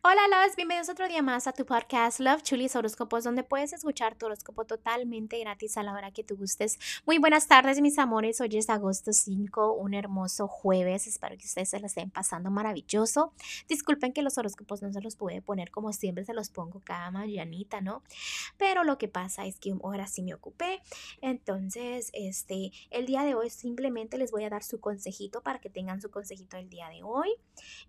Hola, los bienvenidos otro día más a tu podcast Love Chulis Horóscopos, donde puedes escuchar tu horóscopo totalmente gratis a la hora que tú gustes. Muy buenas tardes, mis amores. Hoy es agosto 5, un hermoso jueves. Espero que ustedes se la estén pasando maravilloso. Disculpen que los horóscopos no se los pude poner como siempre se los pongo cada mañanita, ¿no? Pero lo que pasa es que ahora sí me ocupé. Entonces, este, el día de hoy simplemente les voy a dar su consejito para que tengan su consejito el día de hoy.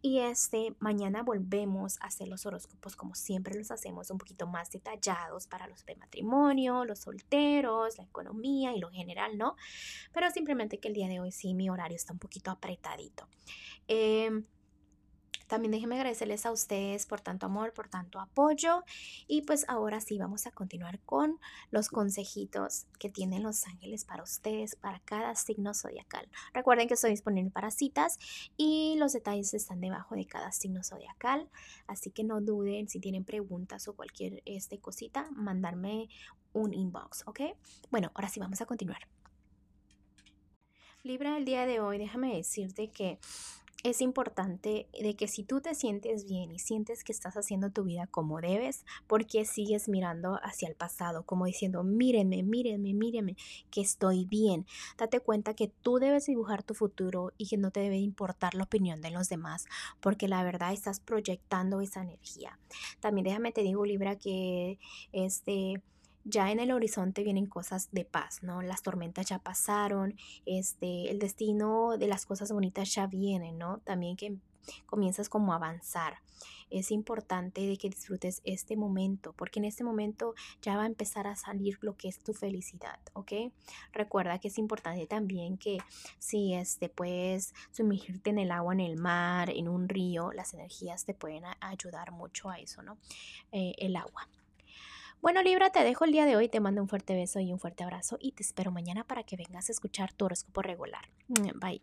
Y este, mañana volvemos hacer los horóscopos como siempre los hacemos, un poquito más detallados para los de matrimonio, los solteros, la economía y lo general, ¿no? Pero simplemente que el día de hoy sí mi horario está un poquito apretadito. Eh, también déjenme agradecerles a ustedes por tanto amor, por tanto apoyo. Y pues ahora sí vamos a continuar con los consejitos que tienen los ángeles para ustedes, para cada signo zodiacal. Recuerden que estoy disponible para citas y los detalles están debajo de cada signo zodiacal. Así que no duden si tienen preguntas o cualquier este, cosita, mandarme un inbox, ¿ok? Bueno, ahora sí vamos a continuar. Libra, el día de hoy, déjame decirte que es importante de que si tú te sientes bien y sientes que estás haciendo tu vida como debes, porque sigues mirando hacia el pasado, como diciendo, mírenme, mírenme, mírenme, que estoy bien. Date cuenta que tú debes dibujar tu futuro y que no te debe importar la opinión de los demás, porque la verdad estás proyectando esa energía. También déjame te digo, Libra, que este ya en el horizonte vienen cosas de paz, ¿no? Las tormentas ya pasaron, este, el destino de las cosas bonitas ya viene, ¿no? También que comienzas como a avanzar. Es importante de que disfrutes este momento, porque en este momento ya va a empezar a salir lo que es tu felicidad, ¿ok? Recuerda que es importante también que si este, puedes sumergirte en el agua, en el mar, en un río, las energías te pueden ayudar mucho a eso, ¿no? Eh, el agua. Bueno, Libra, te dejo el día de hoy, te mando un fuerte beso y un fuerte abrazo y te espero mañana para que vengas a escuchar tu horóscopo regular. Bye.